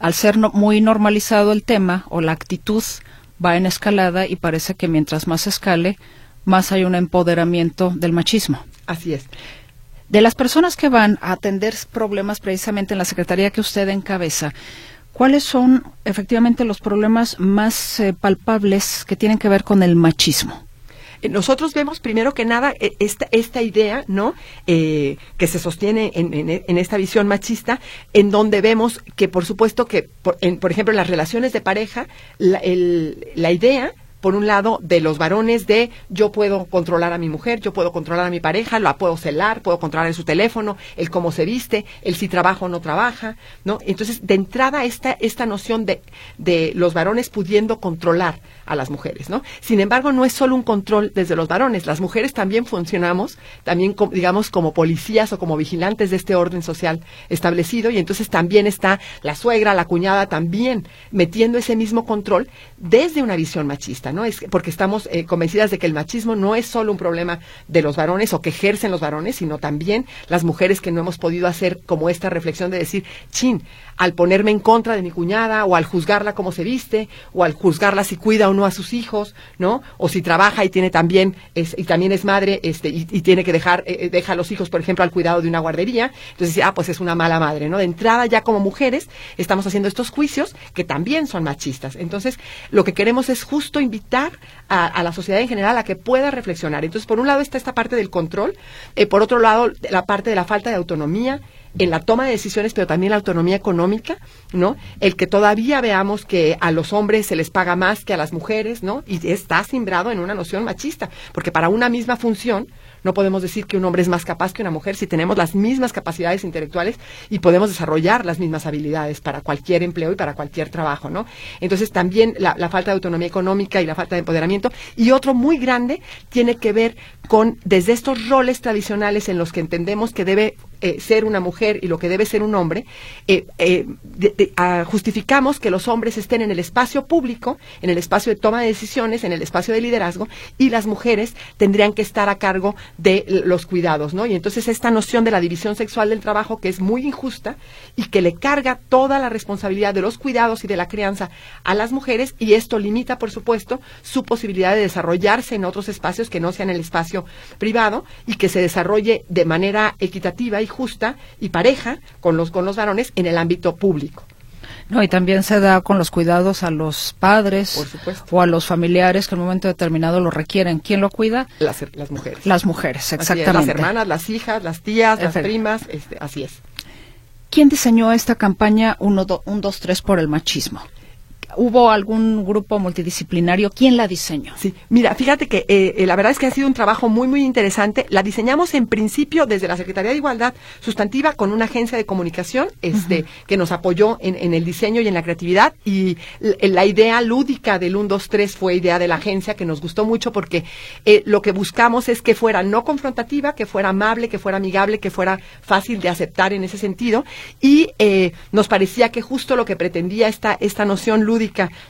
al ser muy normalizado el tema o la actitud va en escalada y parece que mientras más escale, más hay un empoderamiento del machismo. Así es. De las personas que van a atender problemas precisamente en la Secretaría que usted encabeza, ¿cuáles son efectivamente los problemas más eh, palpables que tienen que ver con el machismo? Eh, nosotros vemos primero que nada eh, esta, esta idea, ¿no? Eh, que se sostiene en, en, esta visión machista, en donde vemos que, por supuesto, que, por, en, por ejemplo, en las relaciones de pareja, la, el, la idea por un lado, de los varones de yo puedo controlar a mi mujer, yo puedo controlar a mi pareja, la puedo celar, puedo controlar en su teléfono, el cómo se viste, el si trabaja o no trabaja, ¿no? Entonces, de entrada, esta, esta noción de, de los varones pudiendo controlar a las mujeres, ¿no? Sin embargo, no es solo un control desde los varones, las mujeres también funcionamos, también, digamos, como policías o como vigilantes de este orden social establecido, y entonces también está la suegra, la cuñada, también metiendo ese mismo control desde una visión machista. ¿no? Es porque estamos eh, convencidas de que el machismo no es solo un problema de los varones o que ejercen los varones, sino también las mujeres que no hemos podido hacer como esta reflexión de decir, chin, al ponerme en contra de mi cuñada o al juzgarla cómo se viste o al juzgarla si cuida o no a sus hijos, ¿no? O si trabaja y tiene también es, y también es madre, este y, tiene que dejar eh, eh, deja a los hijos, por ejemplo, al cuidado de una guardería, entonces ah, pues es una mala madre, ¿no? De entrada ya como mujeres estamos haciendo estos juicios que también son machistas. Entonces, lo que queremos es justo invitar a, la sociedad en general a que pueda reflexionar. Entonces, por un lado está esta parte del control, eh, por otro lado la parte de la falta de autonomía en la toma de decisiones, pero también la autonomía económica, ¿no? El que todavía veamos que a los hombres se les paga más que a las mujeres, ¿no? Y está simbrado en una noción machista, porque para una misma función no podemos decir que un hombre es más capaz que una mujer si tenemos las mismas capacidades intelectuales y podemos desarrollar las mismas habilidades para cualquier empleo y para cualquier trabajo, ¿no? Entonces también la, la falta de autonomía económica y la falta de empoderamiento. Y otro muy grande tiene que ver con desde estos roles tradicionales en los que entendemos que debe eh, ser una mujer y lo que debe ser un hombre, eh, eh, ah, justificamos que los hombres estén en el espacio público, en el espacio de toma de decisiones, en el espacio de liderazgo, y las mujeres tendrían que estar a cargo de los cuidados, ¿no? Y entonces esta noción de la división sexual del trabajo que es muy injusta y que le carga toda la responsabilidad de los cuidados y de la crianza a las mujeres y esto limita, por supuesto, su posibilidad de desarrollarse en otros espacios que no sean el espacio privado y que se desarrolle de manera equitativa y justa y pareja con los, con los varones en el ámbito público. No, y también se da con los cuidados a los padres o a los familiares que en un momento determinado lo requieren. ¿Quién lo cuida? Las, las mujeres. Las mujeres, exactamente. las hermanas, las hijas, las tías, las primas, este, así es. ¿Quién diseñó esta campaña 1, 2, 3 por el machismo? ¿Hubo algún grupo multidisciplinario? ¿Quién la diseñó? Sí, mira, fíjate que eh, eh, la verdad es que ha sido un trabajo muy, muy interesante. La diseñamos en principio desde la Secretaría de Igualdad Sustantiva con una agencia de comunicación este, que nos apoyó en, el diseño y en la creatividad. Y la idea lúdica del 1, 2, 3 fue idea de la agencia que nos gustó mucho porque eh, lo que buscamos es que fuera no confrontativa, que fuera amable, que fuera amigable, que fuera fácil de aceptar en ese sentido. Y nos parecía que justo lo que pretendía esta, esta noción lúdica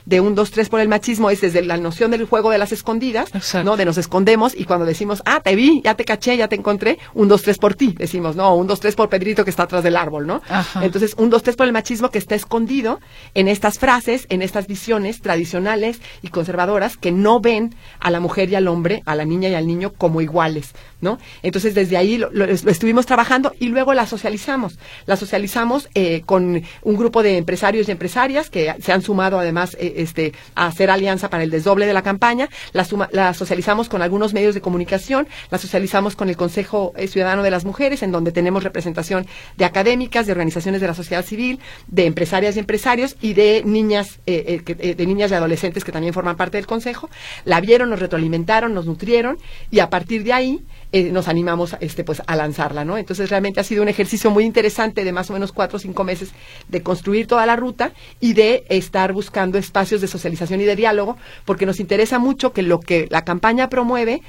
de un, dos, tres por el machismo es desde la noción del juego de las escondidas, ¿no? De nos escondemos y cuando decimos, ah, te vi, ya te caché, ya te encontré, un, dos, tres por ti, decimos, no, un, dos, tres por Pedrito que está atrás del árbol, ¿no? Entonces, un, dos, tres por el machismo que está escondido en estas frases, en estas visiones tradicionales y conservadoras que no ven a la mujer y al hombre, a la niña y al niño como iguales, ¿no? Entonces, desde ahí lo, estuvimos trabajando y luego la socializamos. La socializamos eh, con un grupo de empresarios y empresarias que se han sumado además eh, este, a hacer alianza para el desdoble de la campaña. La, socializamos con algunos medios de comunicación, la socializamos con el Consejo eh, Ciudadano de las Mujeres, en donde tenemos representación de académicas, de organizaciones de la sociedad civil, de empresarias y empresarios y de niñas, eh, de niñas y adolescentes que también forman parte del Consejo. La vieron, nos retroalimentaron, nos nutrieron y a partir de ahí eh, nos animamos este, pues, a lanzarla, ¿no? Entonces realmente ha sido un ejercicio muy interesante de más o menos cuatro o cinco meses de construir toda la ruta y de estar buscando espacios de socialización y de diálogo, porque nos interesa mucho que lo que la campaña promueve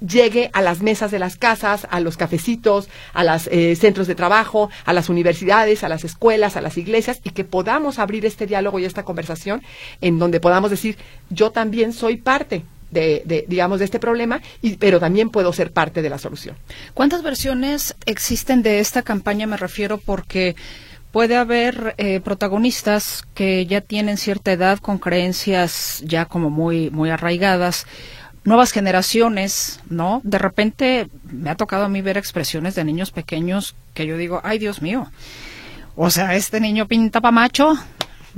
llegue a las mesas de las casas, a los cafecitos, a los eh, centros de trabajo, a las universidades, a las escuelas, a las iglesias y que podamos abrir este diálogo y esta conversación en donde podamos decir yo también soy parte de, digamos de este problema y pero también puedo ser parte de la solución. ¿Cuántas versiones existen de esta campaña? Me refiero porque puede haber eh, protagonistas que ya tienen cierta edad con creencias ya como muy muy arraigadas nuevas generaciones, ¿no? De repente me ha tocado a mí ver expresiones de niños pequeños que yo digo, ay Dios mío, o sea, este niño pinta pa' macho,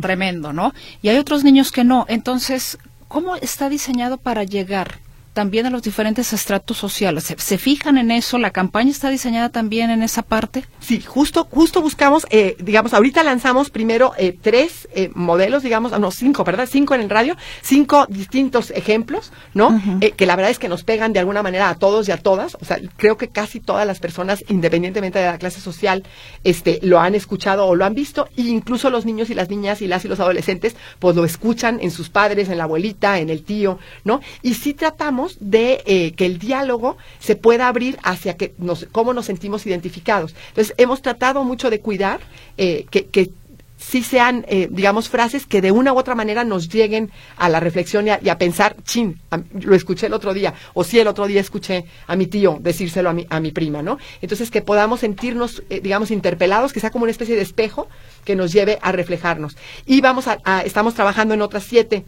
tremendo, ¿no? Y hay otros niños que no. Entonces, ¿cómo está diseñado para llegar también a los diferentes estratos sociales. ¿Se, fijan en eso? ¿La campaña está diseñada también en esa parte? Sí, justo, justo buscamos, eh, digamos, ahorita lanzamos primero eh, tres eh, modelos, digamos, no, cinco, ¿verdad? Cinco en el radio, cinco distintos ejemplos, ¿no? que la verdad es que nos pegan de alguna manera a todos y a todas. O sea, creo que casi todas las personas, independientemente de la clase social, este, lo han escuchado o lo han visto, e incluso los niños y las niñas y las y los adolescentes, pues lo escuchan en sus padres, en la abuelita, en el tío, ¿no? Y sí tratamos de eh, que el diálogo se pueda abrir hacia que cómo nos sentimos identificados. Entonces, hemos tratado mucho de cuidar eh, que, que sí sean, eh, digamos, frases que de una u otra manera nos lleguen a la reflexión y a, pensar, chin, lo escuché el otro día, o sí el otro día escuché a mi tío decírselo a mi, a mi prima, ¿no? Entonces que podamos sentirnos, digamos, interpelados, que sea como una especie de espejo que nos lleve a reflejarnos. Y vamos a estamos trabajando en otras siete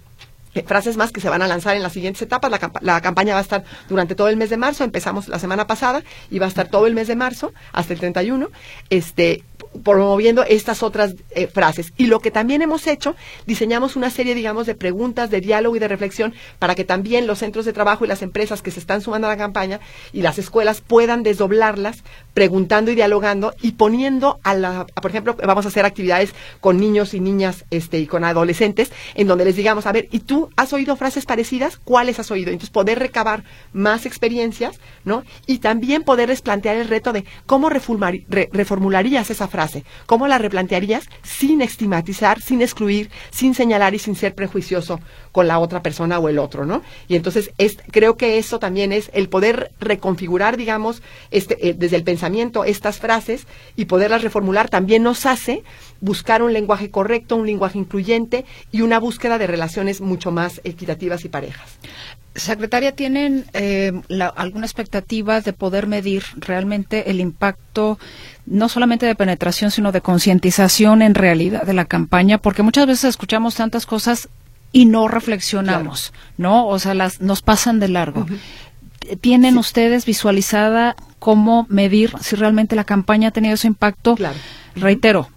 frases más que se van a lanzar en las siguientes etapas. La, la, campaña va a estar durante todo el mes de marzo. Empezamos la semana pasada y va a estar todo el mes de marzo hasta el 31. Este, promoviendo estas otras eh, frases. Y lo que también hemos hecho, diseñamos una serie, digamos, de preguntas, de diálogo y de reflexión para que también los centros de trabajo y las empresas que se están sumando a la campaña y las escuelas puedan desdoblarlas, preguntando y dialogando y poniendo a la, por ejemplo, vamos a hacer actividades con niños y niñas este, y con adolescentes, en donde les digamos, a ver, ¿y tú has oído frases parecidas? ¿Cuáles has oído? Entonces, poder recabar más experiencias, ¿no? Y también poderles plantear el reto de cómo reformularías esa frase ¿Cómo la replantearías sin estigmatizar, sin excluir, sin señalar y sin ser prejuicioso con la otra persona o el otro, ¿no? Y entonces es, creo que eso también es el poder reconfigurar, digamos, este, eh, desde el pensamiento estas frases y poderlas reformular también nos hace buscar un lenguaje correcto, un lenguaje incluyente y una búsqueda de relaciones mucho más equitativas y parejas. Secretaria, ¿tienen eh, alguna expectativa de poder medir realmente el impacto no solamente de penetración, sino de concientización en realidad de la campaña? Porque muchas veces escuchamos tantas cosas y no reflexionamos, ¿no? O sea, las, nos pasan de largo. ¿Tienen ustedes visualizada cómo medir si realmente la campaña ha tenido ese impacto? Claro. Reitero,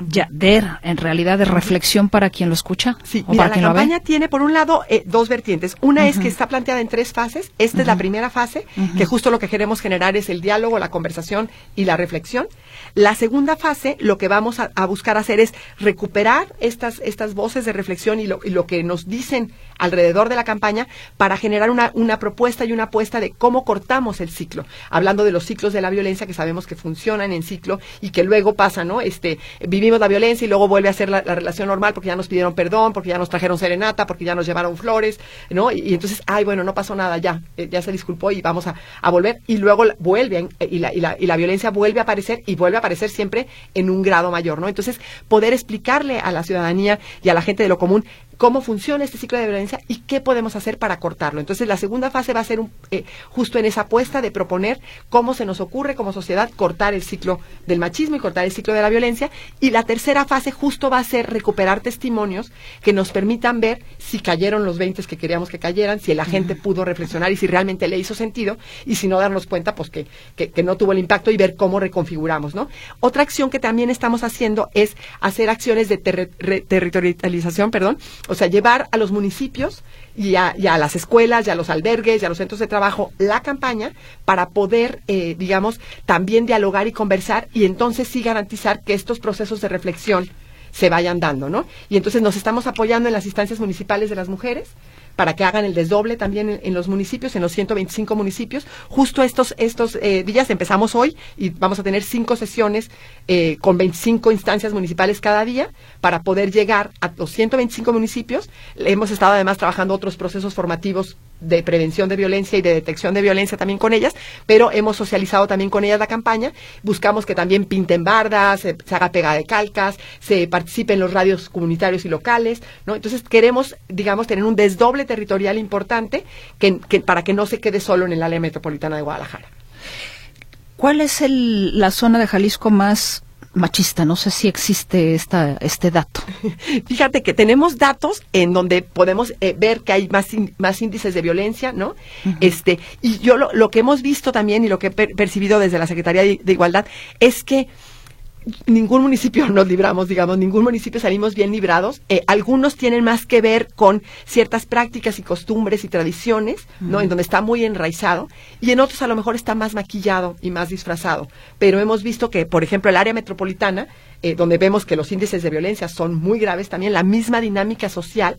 ya de en realidad de reflexión para quien lo escucha sí la campaña tiene por un lado eh, dos vertientes. Una es que está planteada en tres fases. Esta es la primera fase que justo lo que queremos generar es el diálogo la conversación y la reflexión. La segunda fase lo que vamos a, buscar hacer es recuperar estas estas voces de reflexión y lo, y lo que nos dicen alrededor de la campaña para generar una, una propuesta y una apuesta de cómo cortamos el ciclo hablando de los ciclos de la violencia que sabemos que funcionan en ciclo y que luego pasa no este vivimos la violencia y luego vuelve a ser la, relación normal porque ya nos pidieron perdón, porque ya nos trajeron serenata, porque ya nos llevaron flores, ¿no? Y, entonces, ay, bueno, no pasó nada, ya, eh, ya se disculpó y vamos a, volver. Y luego vuelve eh, y la, y, la, y la violencia vuelve a aparecer y vuelve a aparecer siempre en un grado mayor, ¿no? Entonces, poder explicarle a la ciudadanía y a la gente de lo común cómo funciona este ciclo de violencia y qué podemos hacer para cortarlo. Entonces, la segunda fase va a ser eh, justo en esa apuesta de proponer cómo se nos ocurre como sociedad cortar el ciclo del machismo y cortar el ciclo de la violencia. Y la tercera fase justo va a ser recuperar testimonios que nos permitan ver si cayeron los 20 que queríamos que cayeran, si la gente pudo reflexionar y si realmente le hizo sentido, y si no darnos cuenta, pues que, que, no tuvo el impacto y ver cómo reconfiguramos, ¿no? Otra acción que también estamos haciendo es hacer acciones de territorialización, perdón, o sea, llevar a los municipios y a, las escuelas, y a los albergues, y a los centros de trabajo la campaña para poder, eh, digamos, también dialogar y conversar y entonces sí garantizar que estos procesos de reflexión se vayan dando, ¿no? Y entonces nos estamos apoyando en las instancias municipales de las mujeres para que hagan el desdoble también en, los municipios, en los 125 municipios. Justo estos, estos eh, días empezamos hoy y vamos a tener cinco sesiones eh, con 25 instancias municipales cada día para poder llegar a los 125 municipios. Hemos estado además trabajando otros procesos formativos de prevención de violencia y de detección de violencia también con ellas, pero hemos socializado también con ellas la campaña. Buscamos que también pinten bardas, se, se haga pega de calcas, se participe en los radios comunitarios y locales, ¿no? Entonces queremos, digamos, tener un desdoble territorial importante que, que- para que no se quede solo en el área metropolitana de Guadalajara. ¿Cuál es el, la zona de Jalisco más machista? No sé si existe esta, este dato. Fíjate que tenemos datos en donde podemos eh, ver que hay más, in- más índices de violencia, ¿no? Este, y yo lo, lo que hemos visto también y lo que he per- percibido desde la Secretaría de, de Igualdad es que ningún municipio nos libramos, digamos, ningún municipio salimos bien librados. Eh, algunos tienen más que ver con ciertas prácticas y costumbres y tradiciones, ¿no? En donde está muy enraizado y en otros a lo mejor está más maquillado y más disfrazado. Pero hemos visto que, por ejemplo, el área metropolitana, eh, donde vemos que los índices de violencia son muy graves, también la misma dinámica social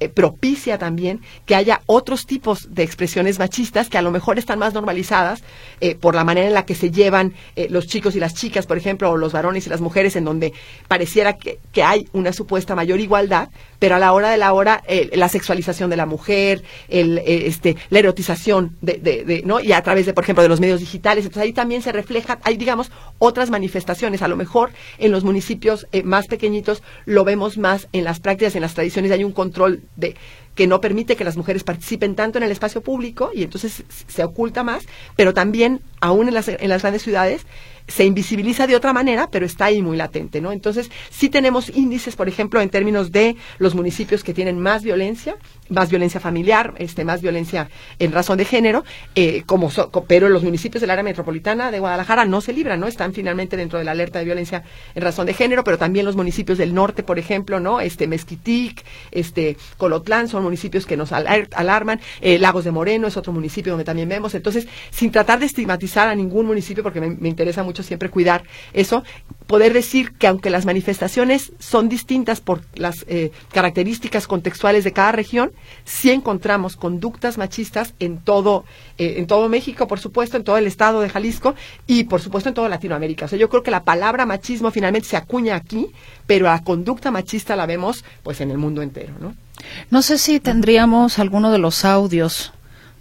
eh, propicia también que haya otros tipos de expresiones machistas que a lo mejor están más normalizadas eh, por la manera en la que se llevan eh, los chicos y las chicas, por ejemplo, o los varones y las mujeres, en donde pareciera que, que hay una supuesta mayor igualdad, pero a la hora de la hora la sexualización de la mujer, el, este, la erotización de, de- de- ¿no? Y a través de, por ejemplo, de los medios digitales. Entonces ahí también se refleja, hay, digamos, otras manifestaciones. A lo mejor en los municipios más pequeñitos lo vemos más en las prácticas, en las tradiciones, hay un control de que no permite que las mujeres participen tanto en el espacio público y entonces se oculta más, pero también aún en las, en las grandes ciudades se invisibiliza de otra manera, pero está ahí muy latente, ¿no? Entonces, sí tenemos índices, por ejemplo, en términos de los municipios que tienen más violencia, más violencia familiar, este, más violencia en razón de género, eh, como so- pero los municipios del área metropolitana de Guadalajara no se libran, ¿no? Están finalmente dentro de la alerta de violencia en razón de género, pero también los municipios del norte, por ejemplo, ¿no? Este, Mezquitic, este, Colotlán, son municipios que nos alar- alarman, eh, Lagos de Moreno es otro municipio donde también vemos, entonces, sin tratar de estigmatizar a ningún municipio, porque me, me interesa mucho siempre cuidar eso, poder decir que aunque las manifestaciones son distintas por las eh, características contextuales de cada región, sí encontramos conductas machistas en todo, eh, en todo México, por supuesto, en todo el estado de Jalisco y por supuesto en toda Latinoamérica. O sea, yo creo que la palabra machismo finalmente se acuña aquí, pero la conducta machista la vemos pues en el mundo entero, ¿no? No sé si tendríamos alguno de los audios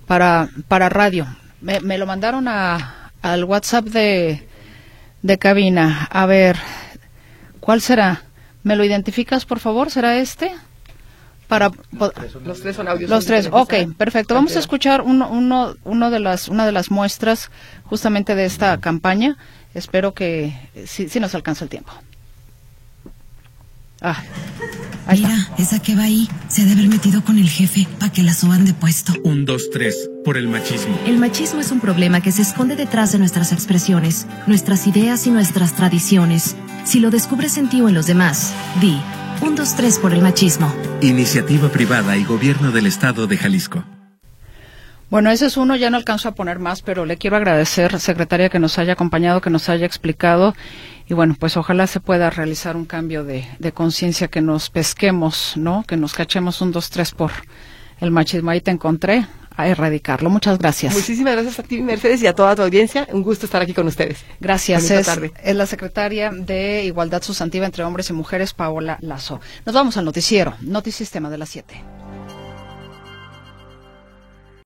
para, para radio. Me, me lo mandaron a, al WhatsApp de, de cabina. A ver, ¿cuál será? ¿Me lo identificas, por favor? ¿Será este? Para, Los tres son audios. los tres, ok, ¿eh? perfecto. Vamos a escuchar uno, uno, uno de las, una de las muestras justamente de esta campaña. Espero que sí, sí nos alcanza el tiempo. Ah, Mira, esa que va ahí se ha de haber metido con el jefe para que la suban de puesto. Un, dos, tres, por el machismo. El machismo es un problema que se esconde detrás de nuestras expresiones, nuestras ideas y nuestras tradiciones. Si lo descubres en ti o en los demás, di, un, dos, tres por el machismo. Iniciativa privada y gobierno del estado de Jalisco. Bueno, ese es uno, ya no alcanzo a poner más, pero le quiero agradecer, secretaria, que nos haya acompañado, que nos haya explicado. Y bueno, pues ojalá se pueda realizar un cambio de, de conciencia, que nos pesquemos, ¿no? Que nos cachemos un, dos, tres por el machismo. Ahí te encontré a erradicarlo. Muchas gracias. Muchísimas gracias a ti, Mercedes, y a toda tu audiencia. Un gusto estar aquí con ustedes. Gracias. Es, tarde. es la secretaria de Igualdad Sustantiva entre Hombres y Mujeres, Paola Lazo. Nos vamos al noticiero, Notisistema de las 7.